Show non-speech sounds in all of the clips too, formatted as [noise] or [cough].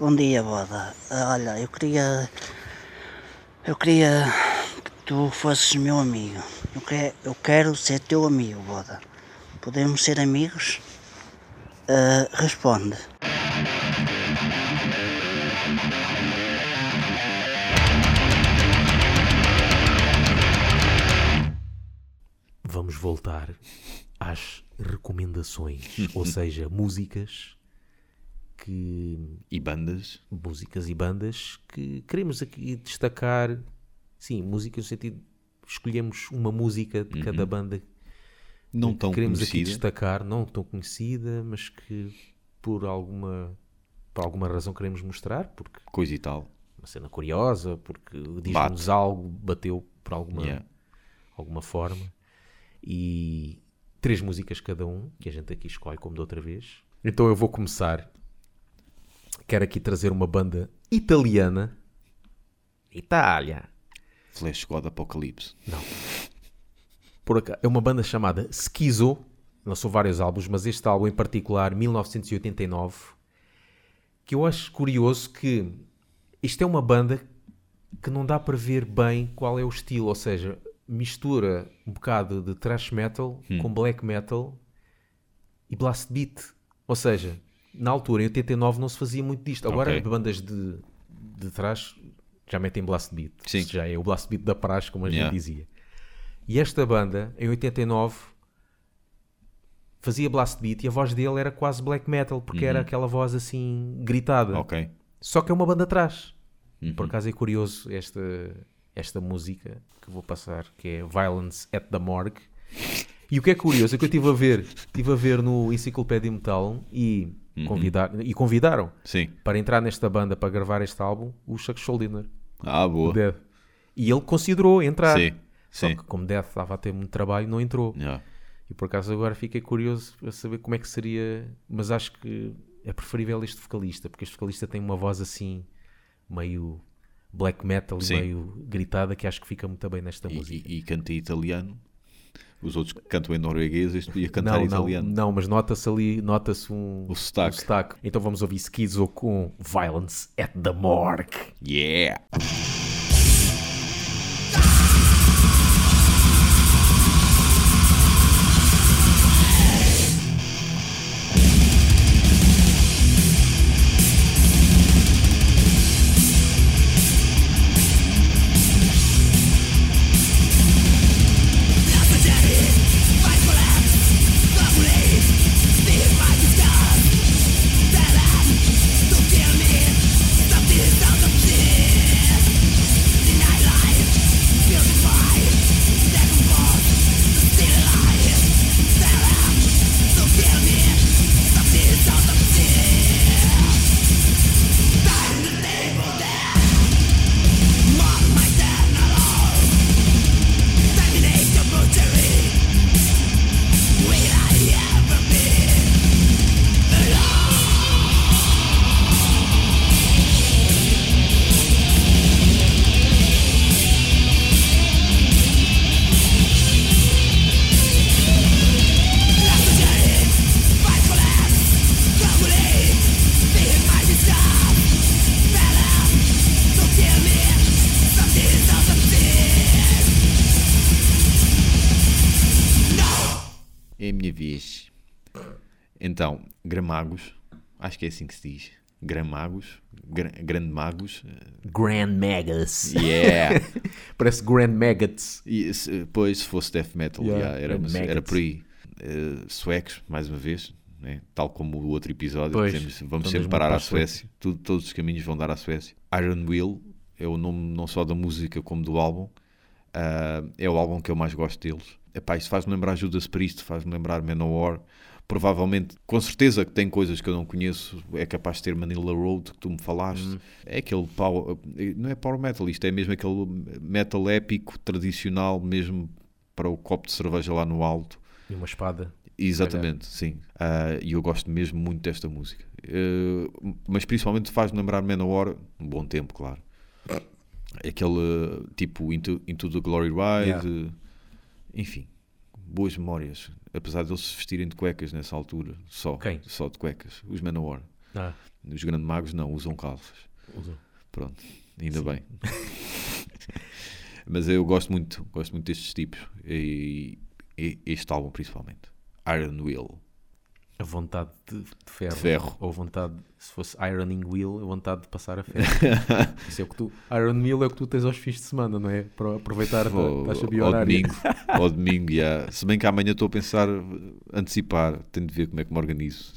Bom dia, Boda. Olha, eu queria. Eu queria que tu fosses meu amigo. Eu, eu quero ser teu amigo, Boda. Podemos ser amigos? Ah, responde. Vamos voltar às recomendações, ou seja, músicas que E bandas? músicas e bandas que queremos aqui destacar. Sim, música no sentido escolhemos uma música de cada banda Não que tão queremos aqui conhecida. destacar, não tão conhecida, mas que por alguma por alguma razão queremos mostrar, porque Coisa e tal. uma cena curiosa, porque diz-nos algo, bateu por alguma, Yeah. alguma forma. E três músicas cada um, que a gente aqui escolhe como da outra vez. Então eu vou começar. Quero aqui trazer uma banda italiana. Itália. Flash God Apocalipse. Por aca- é uma banda chamada Schizo. Lançou vários álbuns, mas este álbum em particular, 1989, que eu acho curioso que isto é uma banda que não dá para ver bem qual é o estilo, ou seja, mistura um bocado de thrash metal com black metal e blast beat. Ou seja, na altura, em 89, não se fazia muito disto. Agora, Ok. bandas de, de thrash já metem blast beat. Sim. Já é o blast beat da praxe, como a gente Yeah. dizia. E esta banda, em 89, fazia blast beat e a voz dele era quase black metal, porque era aquela voz assim gritada. Ok. Só que é uma banda atrás. Por acaso é curioso esta, esta música que vou passar, que é Violence at the Morgue. E o que é curioso é que eu estive a ver, estive a ver no Enciclopédia Metal e, convidar, e convidaram Sim. para entrar nesta banda para gravar este álbum o Chuck Schuldiner, Ah, boa. E ele considerou entrar. Sim. Só Sim. que como Death estava a ter muito trabalho, não entrou. Yeah. E por acaso agora fiquei curioso a saber como é que seria, mas acho que é preferível este vocalista, porque este vocalista tem uma voz assim meio black metal Sim. e meio gritada que acho que fica muito bem nesta E, música. e, e canta italiano. Os outros cantam em norueguês, este podia cantar Não, em não, italiano. não, mas nota-se ali, nota-se um, O sotaque. um sotaque. Então vamos ouvir Schizo com Violence at the Morgue. Yeah! Então, Gramagos, acho que é assim que se diz. Gramagos, gra grande magos. Grand Magus. Yeah! [laughs] Parece Grand Maggots. E se, pois, se fosse death metal, Yeah, yeah, era, Grand era por aí. Eh, suecos, mais uma vez, né? tal como o outro episódio, Pois, dizemos, vamos sempre parar para à Suécia. Suécia. Tudo- todos os caminhos vão dar à Suécia. Iron Will é o nome não só da música como do álbum. Ah, é o álbum que eu mais gosto deles. Epá, isso faz-me lembrar Judas Priest, faz-me lembrar Manowar. Provavelmente, com certeza que tem coisas que eu não conheço. É capaz de ter Manila Road, que tu me falaste. Hum. É aquele power, não é power metal, isto é mesmo aquele metal épico, tradicional, mesmo para o copo de cerveja lá no alto. E uma espada. Exatamente, sim. Ah, E eu gosto mesmo muito desta música. Eh, mas principalmente faz-me lembrar Manowar, um bom tempo, claro. Aquele tipo Into, Into the Glory Ride, Yeah. enfim, boas memórias. Apesar de eles se vestirem de cuecas nessa altura, só, Quem? só de cuecas, os Manowar. Ah, Os grandes magos não, usam calças. usam. Pronto, ainda Sim. bem. [laughs] Mas eu gosto muito, gosto muito destes tipos. E, e este álbum principalmente. Iron Will. A vontade de, de ferro. De ferro. Ou a vontade, se fosse Ironing Wheel, a vontade de passar a ferro. [laughs] Isso é o que tu. Iron Wheel é o que tu tens aos fins de semana, não é? Para aproveitar a Ao, tua taxa ao biorária. domingo, [laughs] ao domingo, já. Se bem que amanhã estou a pensar antecipar, tenho de ver como é que me organizo.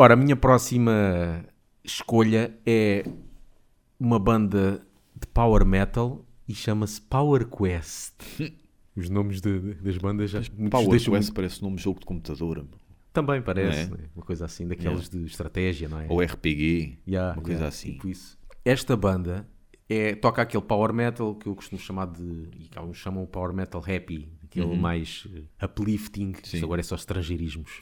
Ora, a minha próxima escolha é uma banda de power metal e chama-se Power Quest. [laughs] Os nomes de- de- das bandas já Power deixam Quest parece nome de jogo de computador. meu. Também parece, é? né? uma coisa assim, daquelas de estratégia, não é? Ou RPG. Yeah, uma coisa yeah, assim. tipo isso. Esta banda é, toca aquele power metal que eu costumo chamar de. e que alguns chamam power metal happy, aquele mais eh, uplifting, Uhum. Sim. agora é só estrangeirismos.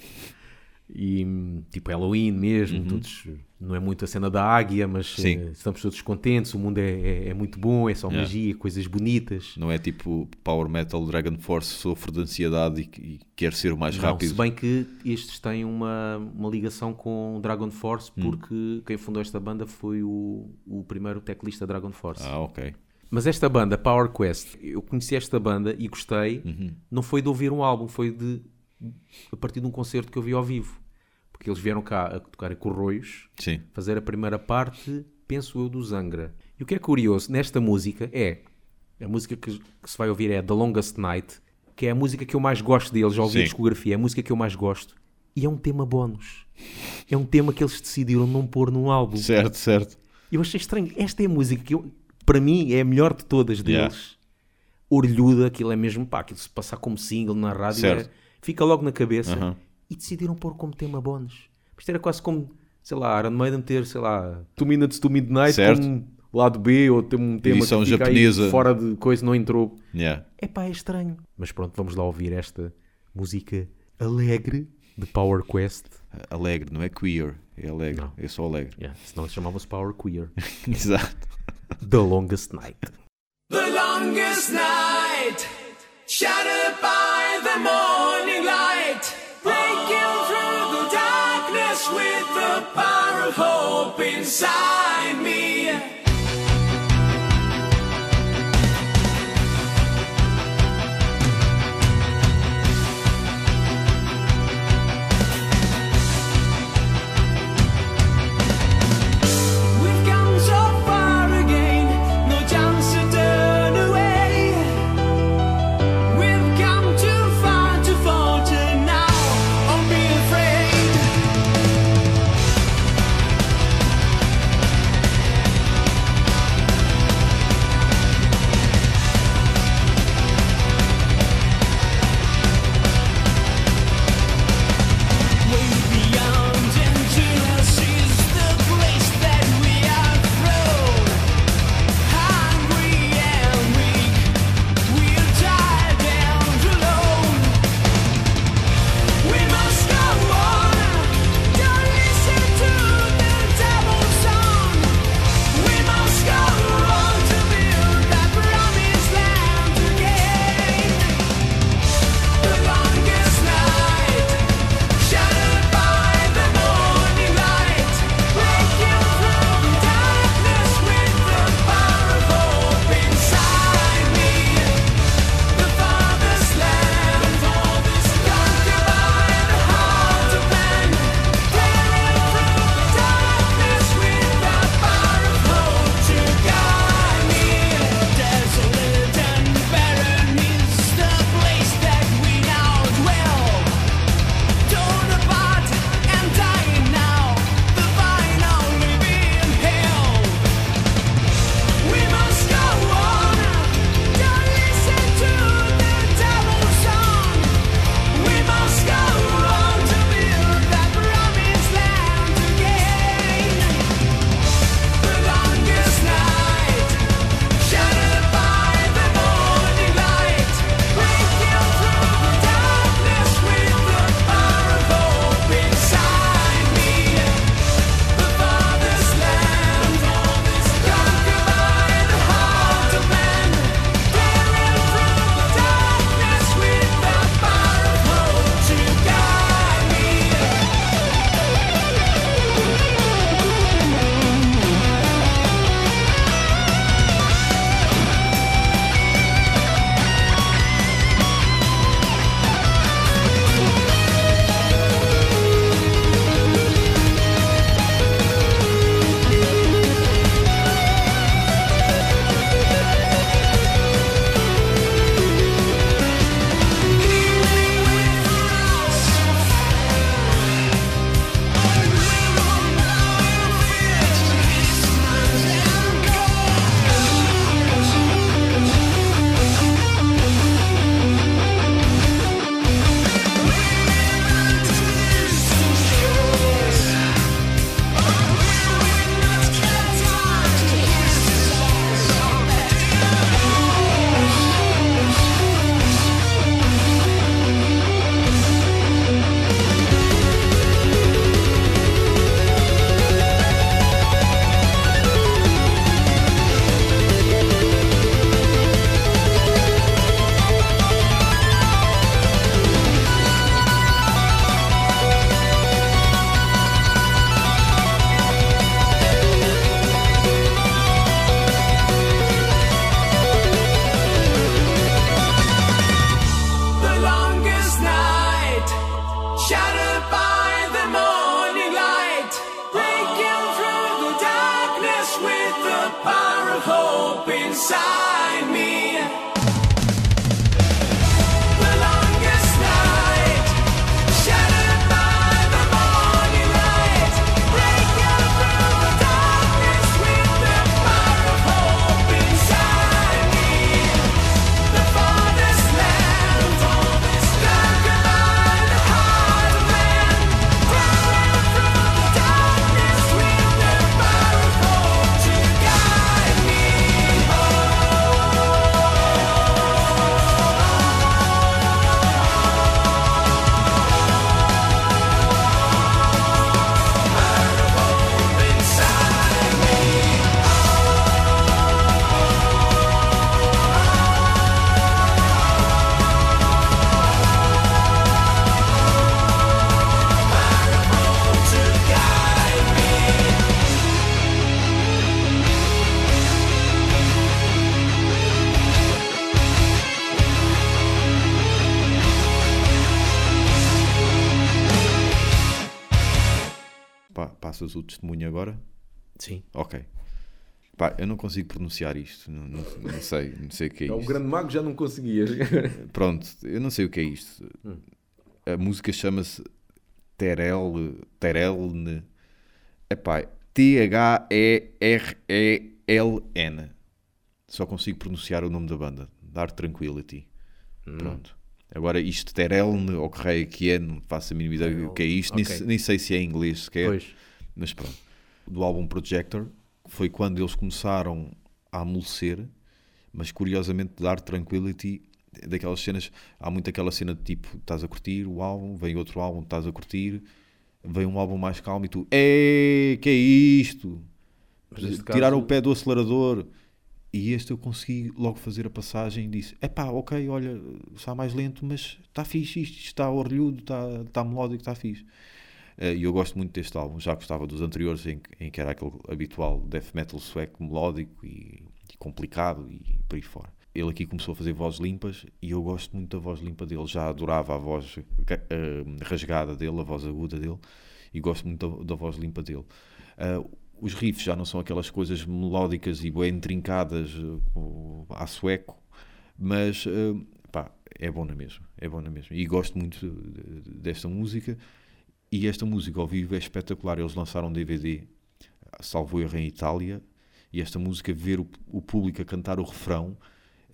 E hum, tipo Halloween mesmo, todos, não é muito a cena da águia, mas Uhum. Eh, estamos todos contentes, o mundo é, é- é muito bom, é só Yeah. magia, coisas bonitas. Não é tipo Power Metal Dragon Force sofre de ansiedade e, e quer ser o mais Não, rápido. se bem que estes têm uma, uma ligação com Dragon Force, Hum. porque quem fundou esta banda foi o, o primeiro teclista Dragon Force. Ah, ok. Mas esta banda, Power Quest, eu conheci esta banda e gostei. Uhum. Não foi de ouvir um álbum, foi de a partir de um concerto que eu vi ao vivo. Porque eles vieram cá a tocar em Corroios, Sim. fazer a primeira parte, penso eu, do Zangra. E o que é curioso nesta música é a música que, que se vai ouvir é The Longest Night, que é a música que eu mais gosto deles, já ouvi a discografia, é a música que eu mais gosto. E é um tema bónus. É um tema que eles decidiram não pôr num álbum. Certo, certo. Eu achei estranho. Esta é a música que eu, para mim é a melhor de todas deles. Yeah. Orlhuda, aquilo é mesmo, pá, aquilo se passar como single na rádio, Certo. é- fica logo na cabeça. E decidiram pôr como tema bónus. Isto era quase como, sei lá, Iron Maiden ter, sei lá, Two Minutes to Midnight Certo. como lado B, ou ter um tema Edição que fica japonesa. aí fora de coisa, não entrou. Yeah. É pá, é estranho. Mas pronto, vamos lá ouvir esta música alegre de Power Quest. Alegre, não é queer. É alegre. Não. É só alegre. Yeah, senão chamava-se Power Queer. [laughs] Exato. The Longest Night. The longest night, shattered by hope inside me. O testemunho agora? Sim. Ok. Pá, eu não consigo pronunciar isto. Não, não- não sei, não sei o que é O isto. grande mago já não conseguias. [laughs] Pronto, eu não sei o que é isto. A música chama-se Terel, Terelne. Epá, T-H-E-R-E-L-N. Só consigo pronunciar o nome da banda. Dark Tranquility. Pronto. Agora, isto Terelne ou que raio que é, não faço a mínima ideia o que é isto. Nem, Ok. se- nem sei se é em inglês sequer. Pois. Mas pronto. Do álbum Projector foi quando eles começaram a amolecer, mas curiosamente Dark Tranquility, daquelas cenas, há muito aquela cena de tipo, estás a curtir o álbum, vem outro álbum, estás a curtir, vem um álbum mais calmo e tu, ei, que é isto? Mas neste Tirar caso- o pé do acelerador. E este eu consegui logo fazer a passagem e disse: é pá, ok, olha, está mais lento, mas está fixe isto está orlhudo, está, está melódico, está fixe. Eh, E eu gosto muito deste álbum, já gostava dos anteriores em, em que era aquele habitual death metal sueco melódico e, e complicado e por aí fora. Ele aqui começou a fazer vozes limpas e eu gosto muito da voz limpa dele, já adorava a voz eh, rasgada dele, a voz aguda dele e gosto muito da, da voz limpa dele. Ah, os riffs já não são aquelas coisas melódicas e bem intrincadas eh, com- à sueco, mas eh, pá, é bom na mesma, é bom na mesma. E gosto muito de- de- desta música. E esta música ao vivo é espetacular. Eles lançaram um DVD, salvo erro, em Itália. E esta música, ver o, o público a cantar o refrão,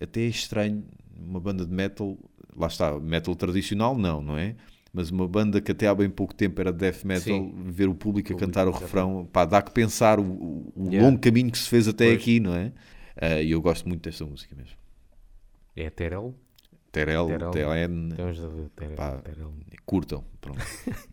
até é estranho. Uma banda de metal, lá está, metal tradicional, não, não é? Mas uma banda que até há bem pouco tempo era death metal, Sim. ver o público, a Público, cantar o refrão, pá, dá que pensar o, o- Yeah. longo caminho que se fez até Pois. aqui, não é? Ah, E eu gosto muito desta música mesmo. É Terel. Terel, Terel. Pá. Terel. curtam, pronto. [laughs]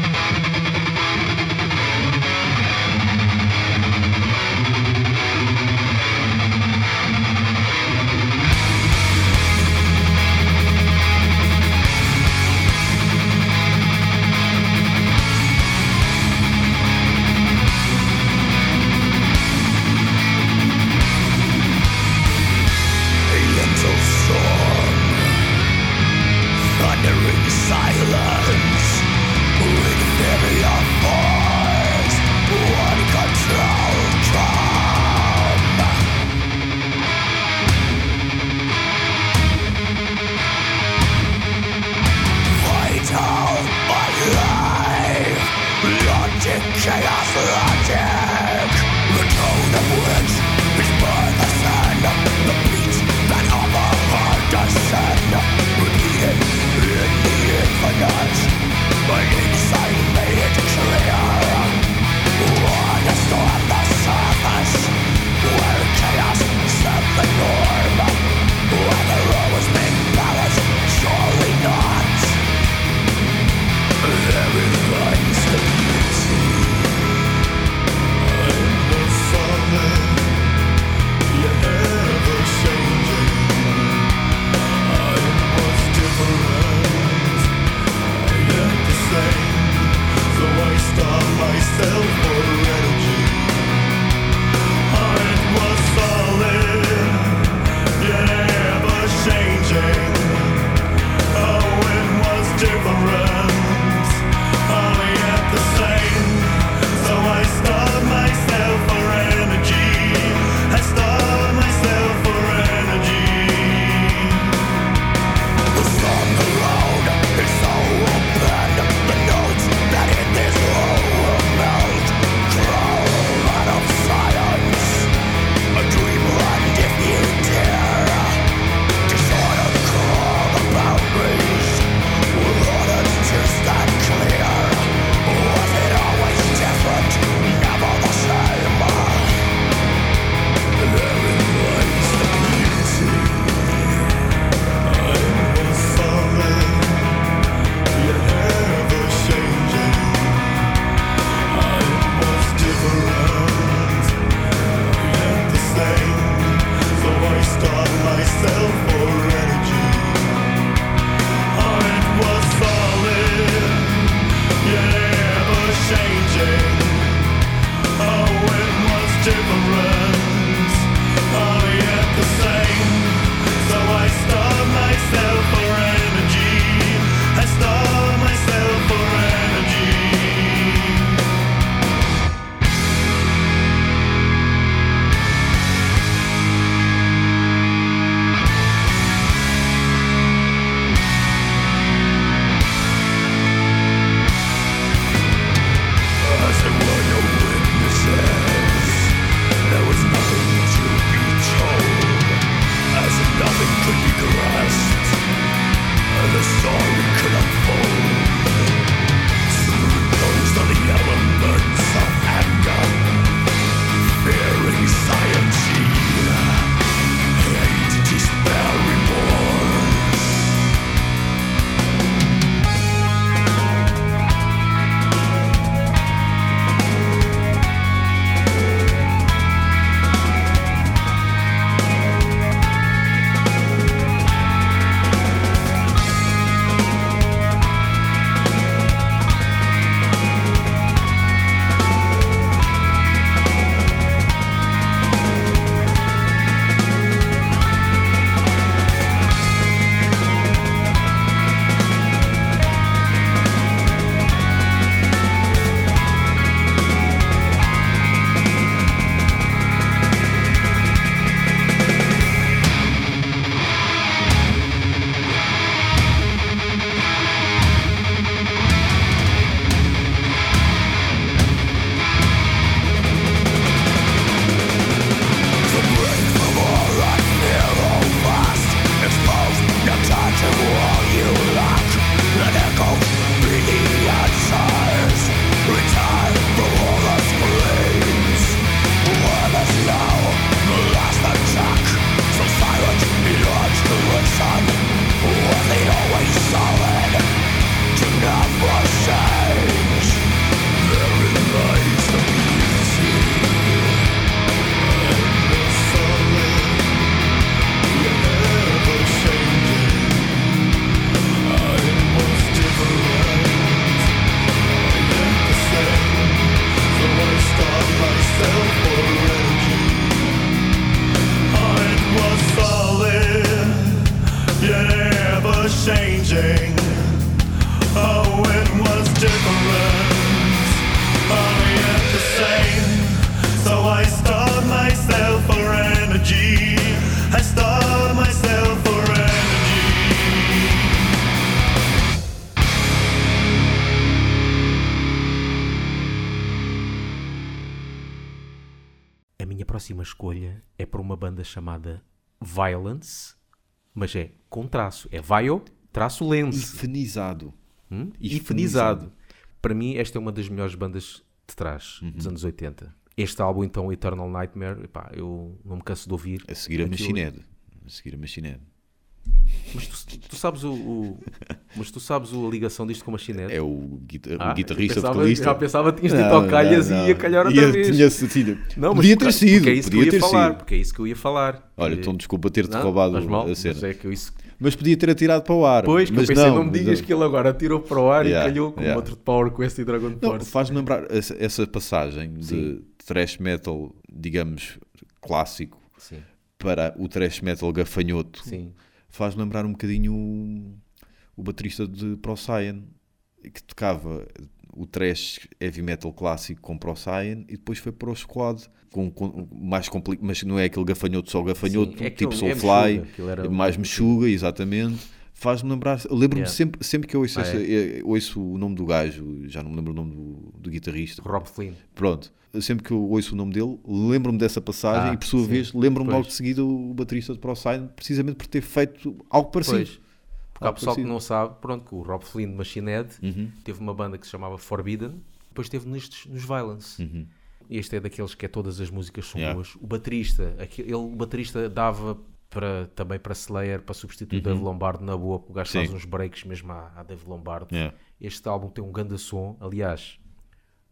Violence, mas é com traço. É Vio, traço lens. Ifenizado. Hum? Para mim, esta é uma das melhores bandas de trás, Uhum. dos anos 80. Este álbum, então, Eternal Nightmare, epá, eu não me canso de ouvir. A seguir a Machine Head. A seguir a Machine Head. Mas tu, tu sabes o, o- mas tu sabes a ligação disto com a Machine É o, guita- o Ah, guitarrista, eu pensava, vocalista. Já pensava que tinhas dito Não, ao calhas não, e ia não. calhar outra Ia- vez. tinha sido. Não, mas podia ter sido. Porque é isso podia que eu ia falar. sido. Porque é isso que eu ia falar. Olha, Eh, então desculpa ter-te não, roubado mal, a mas cena. é que eu isso... Mas podia ter atirado para o ar. Pois, que mas eu pensei, não, me mas- digas que ele agora atirou para o ar Yeah, e calhou com yeah. outro de Power Quest e Dragon Não, Force. faz-me lembrar essa, essa passagem de Sim. thrash metal, digamos, clássico Sim, para o thrash metal gafanhoto. sim. Faz lembrar um bocadinho o, o baterista de Procyon, que tocava o thrash heavy metal clássico com Procyon e depois foi para o squad. Com, com- mais complicado, mas não é aquele gafanhoto só gafanhoto, Sim, é tipo aquilo- é Soulfly, era mais um- mexuga, exatamente. Faz-me lembrar, lembro-me Yeah. sempre, sempre que eu ouço, Ah, essa- eh, ouço o nome do gajo, já não me lembro o nome do, do guitarrista, Rob Flynn. Pronto, sempre que eu ouço o nome dele, lembro-me dessa passagem Ah, e por sua sim. vez lembro-me logo de seguida o baterista de Procyon, precisamente por ter feito algo parecido. Pois. Porque há Algo pessoal que não sabe, pronto, que o Rob Flynn de Machine Head Uhum. teve uma banda que se chamava Forbidden, depois teve nestes, nos Violence. Este é daqueles que é todas as músicas são Uhum. Yeah. boas. O baterista, aqui- ele, o baterista dava para, também para Slayer, para substituir o Dave Lombardo na boa, porque o gajo Uhum. Sim. faz uns breaks mesmo à, à Dave Lombardo. Yeah. Este álbum tem um grande som, aliás,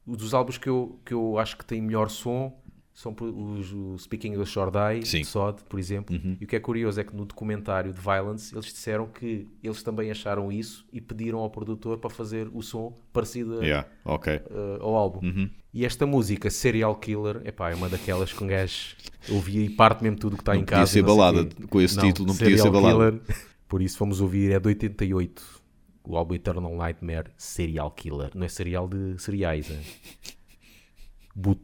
um dos álbuns que eu, que eu acho que tem melhor som são os, o Speaking of Shore Die, Sim. de Sod, por exemplo. Uhum. E o que é curioso é que no documentário de Violence eles disseram que eles também acharam isso e pediram ao produtor para fazer o som parecido Yeah, ok. uh, ao álbum. Uhum. E esta música, Serial Killer, epá, é uma daquelas que um gajo ouvia e parte mesmo tudo que está Não em podia casa. ser não sei balada. Com esse título não podia Serial ser balada. Killer. [laughs] Por isso vamos ouvir, é de 88, o álbum Eternal Nightmare, Serial Killer. Não é serial de cereais, é boot.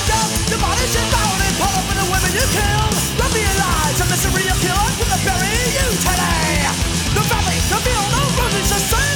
the women you killed. Rub me alive, the misery of killer I'm gonna bury you today. The family, the feel, no roses, the sun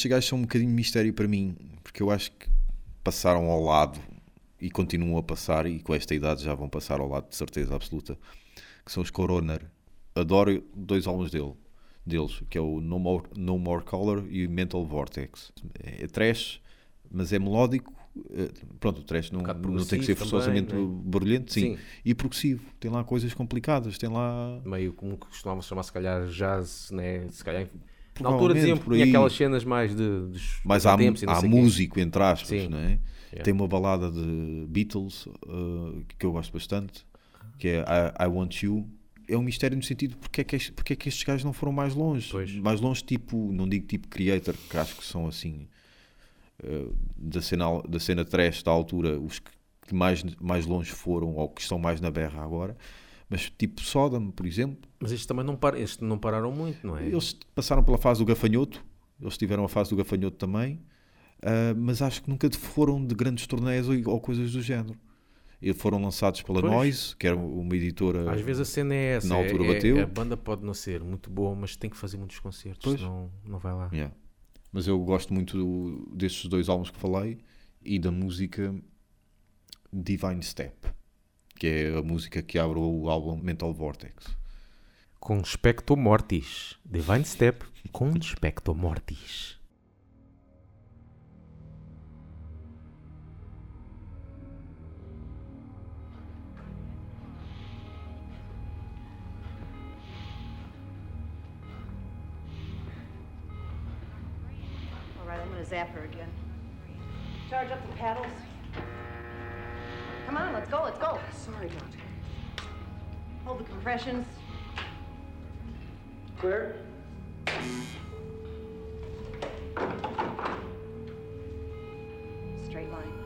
estes gajos são um bocadinho mistério para mim, porque eu acho que passaram ao lado e continuam a passar, e com esta idade já vão passar ao lado de certeza absoluta, que são os Coroner. Adoro dois álbuns dele, deles, que é o No More, no More Color e o Mental Vortex. É trash, mas é melódico. eh, Pronto, o trash não, bocado não tem que ser forçosamente barulhento, sim. Sim. E progressivo. Tem lá coisas complicadas, tem lá Meio como que costumava chamar, se calhar, jazz, né? Se calhar. Na altura diziam por tinha aí. aquelas cenas mais de. Dos mais há, tempos há sei quê. músico, entre aspas, Sim. não é? Yeah. Tem uma balada de Beatles uh, que eu gosto bastante, que é I, I Want You. É um mistério no sentido porque é, que, este- porque é que estes gajos não foram mais longe. Pois. Mais longe, tipo, não digo tipo Creator, que acho que são assim, uh, da, cena, da cena trash da altura, os que, que mais, mais longe foram ou que estão mais na berra agora. Mas tipo Sodom, por exemplo, Mas estes também não, par... estes não pararam muito, não é? eles passaram pela fase do gafanhoto, eles tiveram a fase do gafanhoto também, ah, mas acho que nunca foram de grandes torneios ou, ou coisas do género. E foram lançados pela Pois. Noise, que era uma editora. Às vezes a cena é essa. na é- altura é- bateu. A banda pode não ser muito boa, mas tem que fazer muitos concertos, Pois. senão não vai lá. Yeah. Mas eu gosto muito do- destes dois álbuns que falei e da música Divine Step, que é a música que abre o álbum Mental Vortex. Com Specto Mortis. Divine Step com Specto Mortis. All right, I'm gonna zap her again. Charge up the paddles. Come on, let's go, let's go. Sorry, Doctor. Hold the compressions. Clear? Straight line.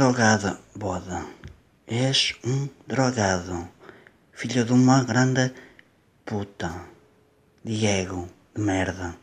Drogado, boda. És um drogado. Filho de uma grande puta. Diego, de merda.